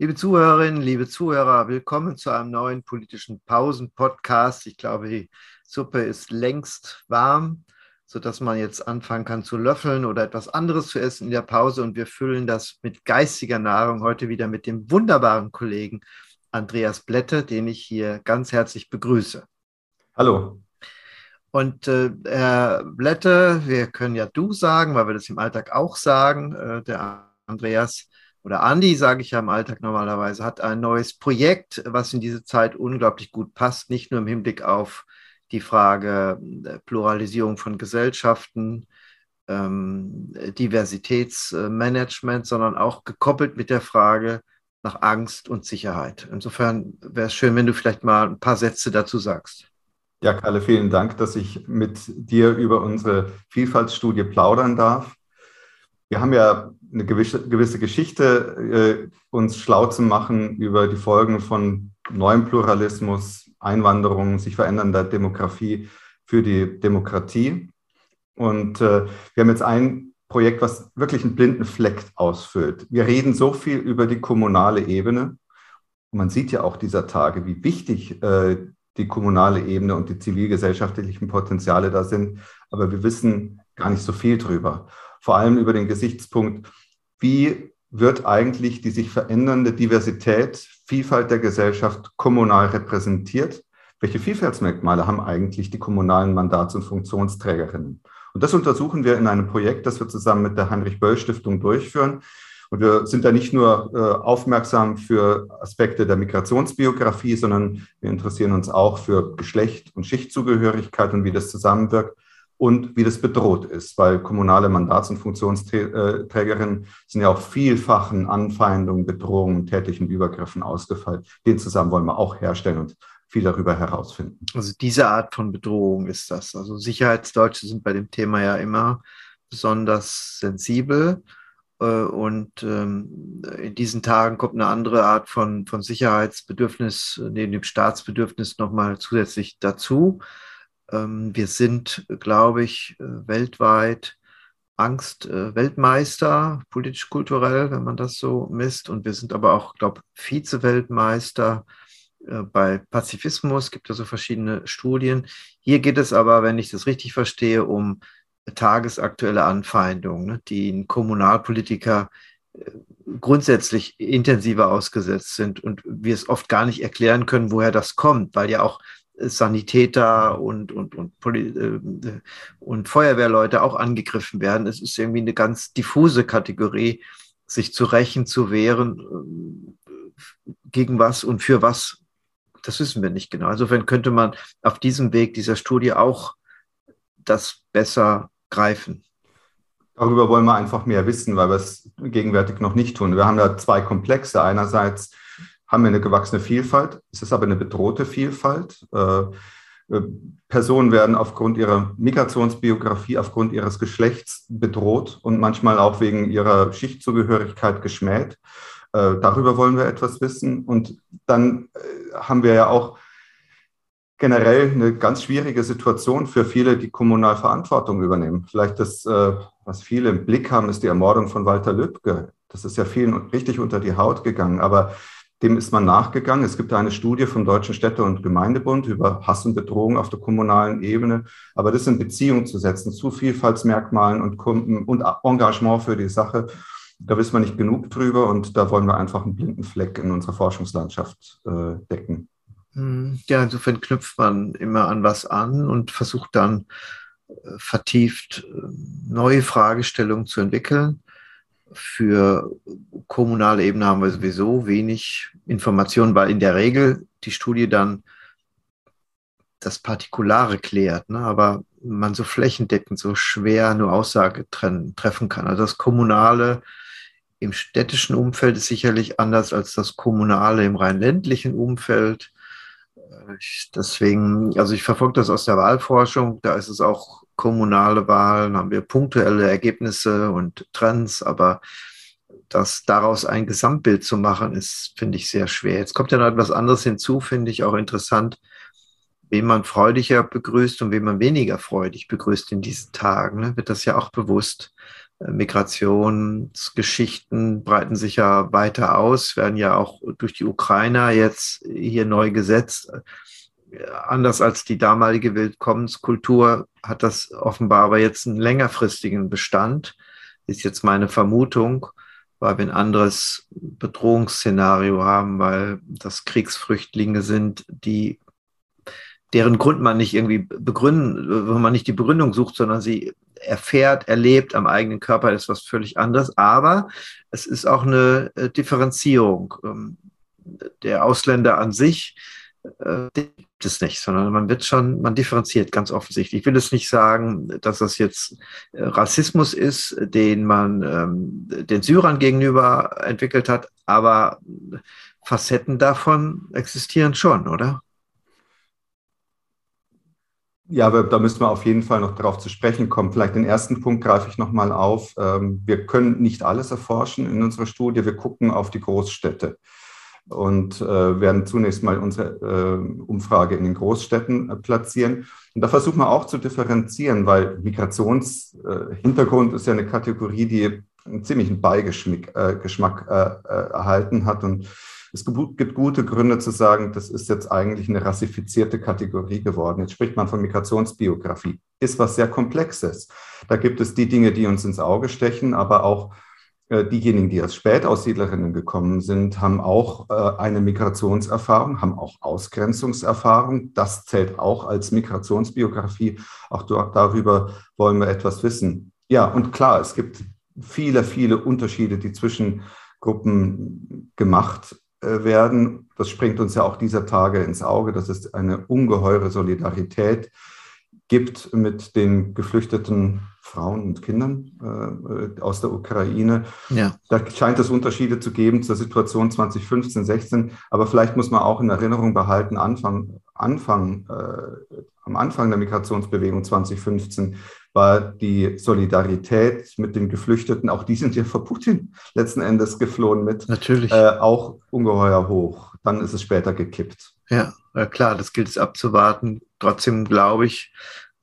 Liebe Zuhörerinnen, liebe Zuhörer, willkommen zu einem neuen politischen Pausen-Podcast. Ich glaube, die Suppe ist längst warm, sodass man jetzt anfangen kann zu löffeln oder etwas anderes zu essen in der Pause. Und wir füllen das mit geistiger Nahrung heute wieder mit dem wunderbaren Kollegen Andreas Blätte, den ich hier ganz herzlich begrüße. Hallo. Und äh, Herr Blätte, wir können ja du sagen, weil wir das im Alltag auch sagen. Äh, der Andreas oder Andi, sage ich ja im Alltag normalerweise, hat ein neues Projekt, was in diese Zeit unglaublich gut passt, nicht nur im Hinblick auf die Frage äh, Pluralisierung von Gesellschaften, ähm, Diversitätsmanagement, sondern auch gekoppelt mit der Frage nach Angst und Sicherheit. Insofern wäre es schön, wenn du vielleicht mal ein paar Sätze dazu sagst. Ja, Kalle, vielen Dank, dass ich mit dir über unsere Vielfaltsstudie plaudern darf. Wir haben ja eine gewisse, gewisse Geschichte, äh, uns schlau zu machen über die Folgen von neuem Pluralismus, Einwanderung, sich verändernder Demografie für die Demokratie. Und äh, wir haben jetzt ein Projekt, was wirklich einen blinden Fleck ausfüllt. Wir reden so viel über die kommunale Ebene. Und man sieht ja auch dieser Tage, wie wichtig äh, die kommunale Ebene und die zivilgesellschaftlichen Potenziale da sind. Aber wir wissen gar nicht so viel drüber vor allem über den Gesichtspunkt, wie wird eigentlich die sich verändernde Diversität, Vielfalt der Gesellschaft kommunal repräsentiert? Welche Vielfaltsmerkmale haben eigentlich die kommunalen Mandats- und Funktionsträgerinnen? Und das untersuchen wir in einem Projekt, das wir zusammen mit der Heinrich-Böll-Stiftung durchführen. Und wir sind da nicht nur äh, aufmerksam für Aspekte der Migrationsbiografie, sondern wir interessieren uns auch für Geschlecht und Schichtzugehörigkeit und wie das zusammenwirkt und wie das bedroht ist, weil kommunale Mandats- und Funktionsträgerinnen sind ja auch vielfachen Anfeindungen, Bedrohungen, tätlichen Übergriffen ausgefallen. Den zusammen wollen wir auch herstellen und viel darüber herausfinden. Also diese Art von Bedrohung ist das. Also Sicherheitsdeutsche sind bei dem Thema ja immer besonders sensibel. Äh, und ähm, in diesen Tagen kommt eine andere Art von, von Sicherheitsbedürfnis neben dem Staatsbedürfnis nochmal zusätzlich dazu. Ähm, wir sind, glaube ich, äh, weltweit Angst-Weltmeister, äh, politisch-kulturell, wenn man das so misst. Und wir sind aber auch, glaube ich, Vize-Weltmeister äh, bei Pazifismus. Gibt also verschiedene Studien. Hier geht es aber, wenn ich das richtig verstehe, um tagesaktuelle Anfeindungen, ne, die ein Kommunalpolitiker grundsätzlich intensiver ausgesetzt sind und wir es oft gar nicht erklären können, woher das kommt, weil ja auch Sanitäter und, und, und, äh, und Feuerwehrleute auch angegriffen werden. Es ist irgendwie eine ganz diffuse Kategorie, sich zu rächen, zu wehren, äh, gegen was und für was, das wissen wir nicht genau. Insofern könnte man auf diesem Weg dieser Studie auch das besser greifen. Darüber wollen wir einfach mehr wissen, weil wir es gegenwärtig noch nicht tun. Wir haben da zwei Komplexe. Einerseits haben wir eine gewachsene Vielfalt. Es ist aber eine bedrohte Vielfalt. Äh, äh, Personen werden aufgrund ihrer Migrationsbiografie, aufgrund ihres Geschlechts bedroht und manchmal auch wegen ihrer Schichtzugehörigkeit geschmäht. Äh, darüber wollen wir etwas wissen. Und dann haben wir ja auch generell eine ganz schwierige Situation für viele, die kommunal Verantwortung übernehmen. Vielleicht das, was viele im Blick haben, ist die Ermordung von Walter Lübcke. Das ist ja vielen richtig unter die Haut gegangen. Aber dem ist man nachgegangen. Es gibt eine Studie vom Deutschen Städte- und Gemeindebund über Hass und Bedrohung auf der kommunalen Ebene. Aber das in Beziehung zu setzen zu Vielfaltsmerkmalen und, und Engagement für die Sache, da wissen wir nicht genug drüber und da wollen wir einfach einen blinden Fleck in unserer Forschungslandschaft äh, decken. Hm, ja, insofern knüpft man immer an was an und versucht dann äh, vertieft äh, neue Fragestellungen zu entwickeln für kommunale Ebene haben wir sowieso wenig Informationen, weil in der Regel die Studie dann das Partikulare klärt, ne? aber man so flächendeckend so schwer nur Aussage treffen kann. Also das Kommunale im städtischen Umfeld ist sicherlich anders als das Kommunale im rein ländlichen Umfeld. Ich, deswegen, also ich verfolge das aus der Wahlforschung, da ist es auch kommunale Wahlen, haben wir punktuelle Ergebnisse und Trends, aber das daraus ein Gesamtbild zu machen, ist, finde ich, sehr schwer. Jetzt kommt ja noch etwas anderes hinzu, finde ich auch interessant, wen man freudiger begrüßt und wen man weniger freudig begrüßt in diesen Tagen. Ne? Wird das ja auch bewusst. Äh, Migrationsgeschichten breiten sich ja weiter aus, werden ja auch durch die Ukrainer jetzt hier neu gesetzt. Anders als die damalige Willkommenskultur hat das offenbar aber jetzt einen längerfristigen Bestand, ist jetzt meine Vermutung, weil wir ein anderes Bedrohungsszenario haben, weil das Kriegsflüchtlinge sind, die deren Grund man nicht irgendwie begründen, wenn man nicht die Begründung sucht, sondern sie erfährt, erlebt am eigenen Körper, ist was völlig anderes. Aber es ist auch eine äh, Differenzierung. Ähm, der Ausländer an sich äh, gibt es nicht, sondern man wird schon, man differenziert ganz offensichtlich. Ich will es nicht sagen, dass das jetzt äh, Rassismus ist, den man ähm, den Syrern gegenüber entwickelt hat, aber Facetten davon existieren schon, oder? Ja, aber da müssen wir auf jeden Fall noch darauf zu sprechen kommen. Vielleicht den ersten Punkt greife ich nochmal auf. Ähm, wir können nicht alles erforschen in unserer Studie. Wir gucken auf die Großstädte und äh, werden zunächst mal unsere äh, Umfrage in den Großstädten äh, platzieren. Und da versuchen wir auch zu differenzieren, weil Migrationshintergrund ist ja eine Kategorie, die einen ziemlichen Beigeschmack erhalten hat und es gibt gute Gründe zu sagen, das ist jetzt eigentlich eine rassifizierte Kategorie geworden. Jetzt spricht man von Migrationsbiografie. Ist was sehr Komplexes. Da gibt es die Dinge, die uns ins Auge stechen, aber auch äh, diejenigen, die als Spätaussiedlerinnen gekommen sind, haben auch äh, eine Migrationserfahrung, haben auch Ausgrenzungserfahrung. Das zählt auch als Migrationsbiografie. Auch darüber wollen wir etwas wissen. Ja, und klar, es gibt viele, viele Unterschiede, die zwischen Gruppen gemacht äh, werden. Das springt uns ja auch dieser Tage ins Auge, dass es eine ungeheure Solidarität gibt mit den geflüchteten Frauen und Kindern äh, aus der Ukraine. Ja. Da scheint es Unterschiede zu geben zur Situation 2015, 16. Aber vielleicht muss man auch in Erinnerung behalten, Anfang, Anfang, äh, am Anfang der Migrationsbewegung 2015 war die Solidarität mit den Geflüchteten, auch die sind ja vor Putin letzten Endes geflohen mit, Natürlich. Äh, auch ungeheuer hoch. Dann ist es später gekippt. Ja, klar, das gilt es abzuwarten. Trotzdem glaube ich,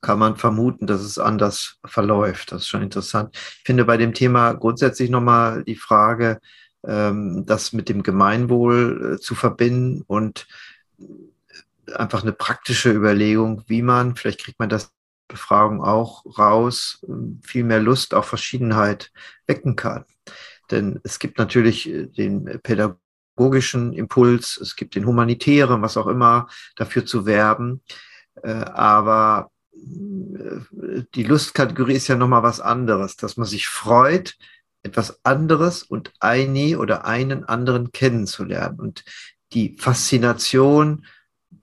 kann man vermuten, dass es anders verläuft. Das ist schon interessant. Ich finde bei dem Thema grundsätzlich nochmal die Frage, ähm, das mit dem Gemeinwohl äh, zu verbinden und einfach eine praktische Überlegung, wie man, vielleicht kriegt man das Befragung auch raus, viel mehr Lust auf Verschiedenheit wecken kann. Denn es gibt natürlich äh, den pädagogischen Impuls, es gibt den humanitären, was auch immer, dafür zu werben. Äh, aber äh, die Lustkategorie ist ja nochmal was anderes, dass man sich freut, etwas anderes und eine oder einen anderen kennenzulernen. Und die Faszination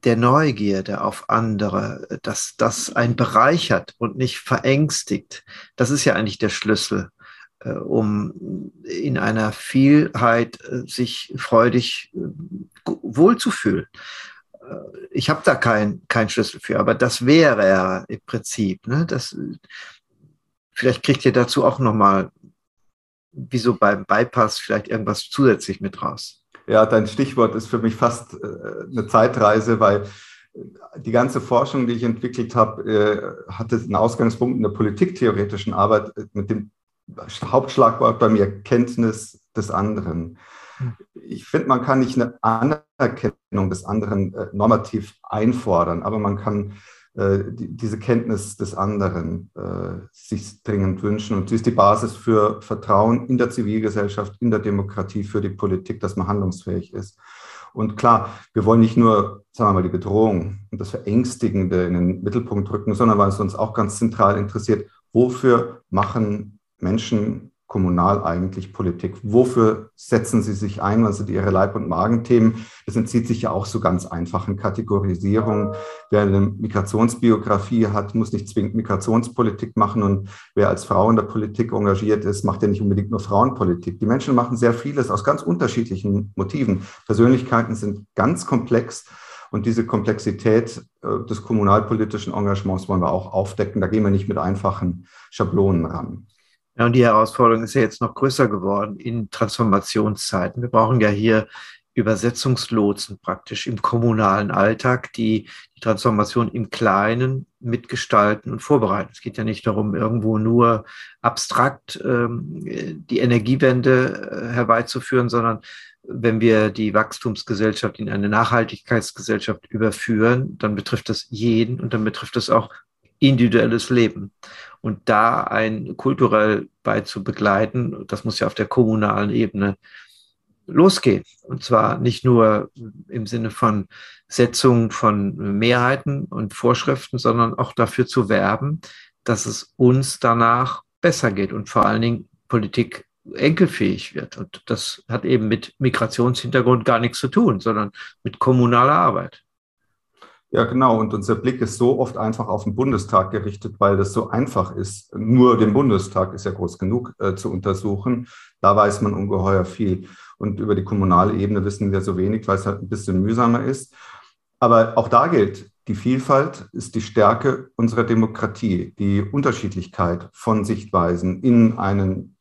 der Neugierde auf andere, dass das ein bereichert und nicht verängstigt. Das ist ja eigentlich der Schlüssel, äh, um in einer Vielheit sich freudig wohlzufühlen. Ich habe da keinen kein Schlüssel für, aber das wäre er im Prinzip. Ne? Das, vielleicht kriegt ihr dazu auch nochmal, wie so beim Bypass, vielleicht irgendwas zusätzlich mit raus. Ja, dein Stichwort ist für mich fast äh, eine Zeitreise, weil die ganze Forschung, die ich entwickelt habe, äh, hatte einen Ausgangspunkt in der politiktheoretischen Arbeit äh, mit dem Hauptschlagwort bei mir Kenntnis des anderen. Ich finde, man kann nicht eine Anerkennung des anderen normativ einfordern, aber man kann äh, die, diese Kenntnis des anderen äh, sich dringend wünschen. Und sie ist die Basis für Vertrauen in der Zivilgesellschaft, in der Demokratie, für die Politik, dass man handlungsfähig ist. Und klar, wir wollen nicht nur, sagen wir mal, die Bedrohung und das Verängstigende in den Mittelpunkt rücken, sondern weil es uns auch ganz zentral interessiert, wofür machen Menschen kommunal eigentlich Politik? Wofür setzen sie sich ein? Was sind ihre Leib- und Magenthemen? Das entzieht sich ja auch so ganz einfachen Kategorisierungen. Wer eine Migrationsbiografie hat, muss nicht zwingend Migrationspolitik machen. Und wer als Frau in der Politik engagiert ist, macht ja nicht unbedingt nur Frauenpolitik. Die Menschen machen sehr vieles aus ganz unterschiedlichen Motiven. Persönlichkeiten sind ganz komplex. Und diese Komplexität äh, des kommunalpolitischen Engagements wollen wir auch aufdecken. Da gehen wir nicht mit einfachen Schablonen ran. Ja, und die Herausforderung ist ja jetzt noch größer geworden in Transformationszeiten. Wir brauchen ja hier Übersetzungslotsen praktisch im kommunalen Alltag, die die Transformation im Kleinen mitgestalten und vorbereiten. Es geht ja nicht darum, irgendwo nur abstrakt ähm, die Energiewende äh, herbeizuführen, sondern wenn wir die Wachstumsgesellschaft in eine Nachhaltigkeitsgesellschaft überführen, dann betrifft das jeden und dann betrifft es auch individuelles Leben. Und da ein kulturell begleiten, das muss ja auf der kommunalen Ebene losgehen. Und zwar nicht nur im Sinne von Setzung von Mehrheiten und Vorschriften, sondern auch dafür zu werben, dass es uns danach besser geht und vor allen Dingen Politik enkelfähig wird. Und das hat eben mit Migrationshintergrund gar nichts zu tun, sondern mit kommunaler Arbeit. Ja, genau. Und unser Blick ist so oft einfach auf den Bundestag gerichtet, weil das so einfach ist. Nur den Bundestag ist ja groß genug äh, zu untersuchen. Da weiß man ungeheuer viel. Und über die kommunale Ebene wissen wir so wenig, weil es halt ein bisschen mühsamer ist. Aber auch da gilt, die Vielfalt ist die Stärke unserer Demokratie, die Unterschiedlichkeit von Sichtweisen in einen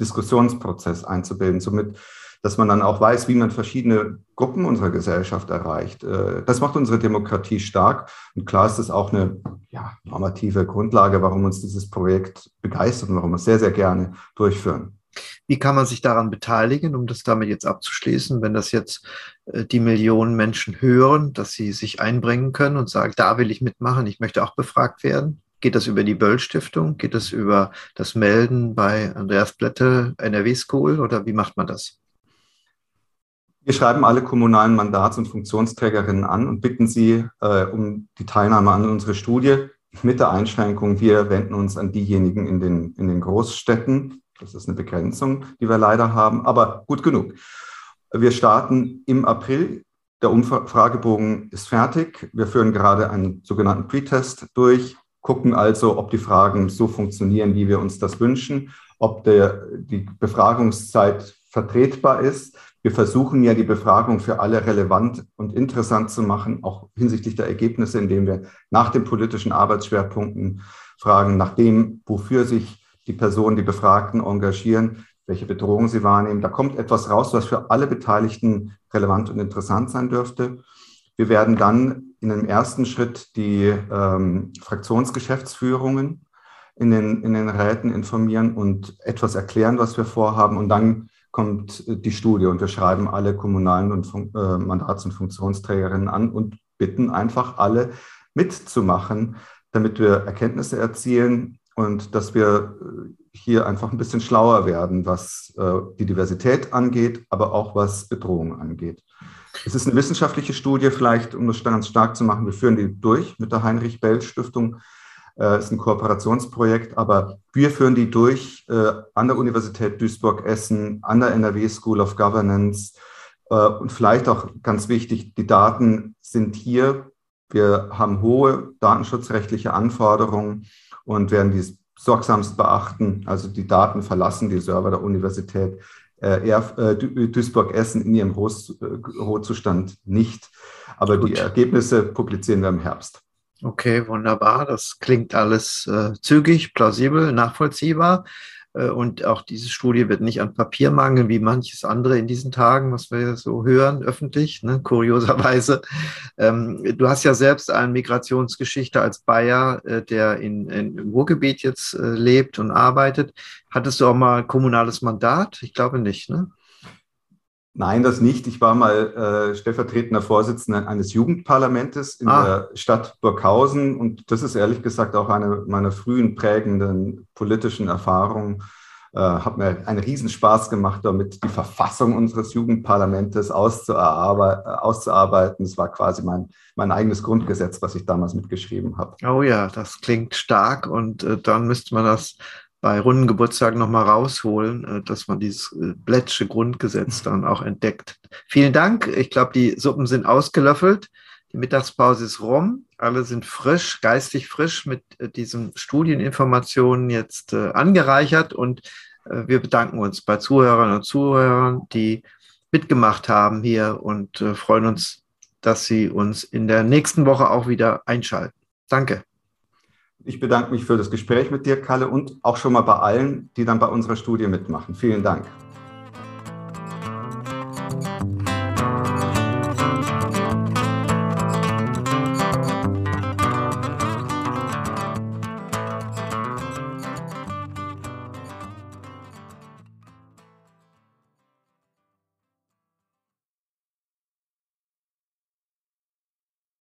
Diskussionsprozess einzubilden. Somit dass man dann auch weiß, wie man verschiedene Gruppen unserer Gesellschaft erreicht. Äh, das macht unsere Demokratie stark. Und klar ist das auch eine ja, normative Grundlage, warum uns dieses Projekt begeistert und warum wir es sehr, sehr gerne durchführen. Wie kann man sich daran beteiligen, um das damit jetzt abzuschließen, wenn das jetzt äh, die Millionen Menschen hören, dass sie sich einbringen können und sagen, da will ich mitmachen, ich möchte auch befragt werden? Geht das über die Böll Stiftung? Geht das über das Melden bei Andreas Blätte, NRW School oder wie macht man das? Wir schreiben alle kommunalen Mandats- und Funktionsträgerinnen an und bitten sie äh, um die Teilnahme an unserer Studie mit der Einschränkung, wir wenden uns an diejenigen in den, in den Großstädten. Das ist eine Begrenzung, die wir leider haben, aber gut genug. Wir starten im April. Der Umfragebogen ist fertig. Wir führen gerade einen sogenannten Pretest durch, gucken also, ob die Fragen so funktionieren, wie wir uns das wünschen, ob der, die Befragungszeit vertretbar ist. Wir versuchen ja die Befragung für alle relevant und interessant zu machen, auch hinsichtlich der Ergebnisse, indem wir nach den politischen Arbeitsschwerpunkten fragen, nach dem, wofür sich die Personen, die Befragten engagieren, welche Bedrohungen sie wahrnehmen. Da kommt etwas raus, was für alle Beteiligten relevant und interessant sein dürfte. Wir werden dann in einem ersten Schritt die ähm, Fraktionsgeschäftsführungen in den, in den Räten informieren und etwas erklären, was wir vorhaben. Und dann kommt die Studie und wir schreiben alle kommunalen und äh, Mandats- und Funktionsträgerinnen an und bitten einfach alle mitzumachen, damit wir Erkenntnisse erzielen und dass wir äh, hier einfach ein bisschen schlauer werden, was äh, die Diversität angeht, aber auch was Bedrohungen angeht. Es ist eine wissenschaftliche Studie, vielleicht, um das ganz stark zu machen. Wir führen die durch mit der Heinrich-Bell-Stiftung äh, ist ein Kooperationsprojekt, aber wir führen die durch äh, an der Universität Duisburg-Essen, an der NRW School of Governance. Äh, und vielleicht auch ganz wichtig, die Daten sind hier. Wir haben hohe datenschutzrechtliche Anforderungen und werden dies sorgsamst beachten. Also die Daten verlassen die Server der Universität äh, äh Duisburg-Essen in ihrem Rohzustand nicht. Aber Gut. die Ergebnisse publizieren wir im Herbst. Okay, wunderbar. Das klingt alles äh, zügig, plausibel, nachvollziehbar. Äh, und auch diese Studie wird nicht an Papier mangeln, wie manches andere in diesen Tagen, was wir so hören, öffentlich, ne, kurioserweise. Ähm, du hast ja selbst eine Migrationsgeschichte als Bayer, äh, der in, in, im Ruhrgebiet jetzt äh, lebt und arbeitet. Hattest du auch mal kommunales Mandat? Ich glaube nicht, ne? Nein, das nicht. Ich war mal äh, stellvertretender Vorsitzender eines Jugendparlamentes in ah. der Stadt Burghausen und das ist ehrlich gesagt auch eine meiner frühen prägenden politischen Erfahrungen. Äh, hat mir einen Riesenspaß gemacht, damit die Verfassung unseres Jugendparlamentes auszuarbeiten. Es war quasi mein, mein eigenes Grundgesetz, was ich damals mitgeschrieben habe. Oh ja, das klingt stark und äh, dann müsste man das bei runden Geburtstagen nochmal rausholen, äh, dass man dieses äh, Blättsche Grundgesetz dann auch entdeckt. Vielen Dank. Ich glaube, die Suppen sind ausgelöffelt. Die Mittagspause ist rum. Alle sind frisch, geistig frisch mit äh, diesen Studieninformationen jetzt angereichert und wir bedanken uns bei Zuhörern und Zuhörern, die mitgemacht haben hier und freuen uns, dass Sie uns in der nächsten Woche auch wieder einschalten. Danke. Ich bedanke mich für das Gespräch mit dir, Kalle, und auch schon mal bei allen, die dann bei unserer Studie mitmachen. Vielen Dank.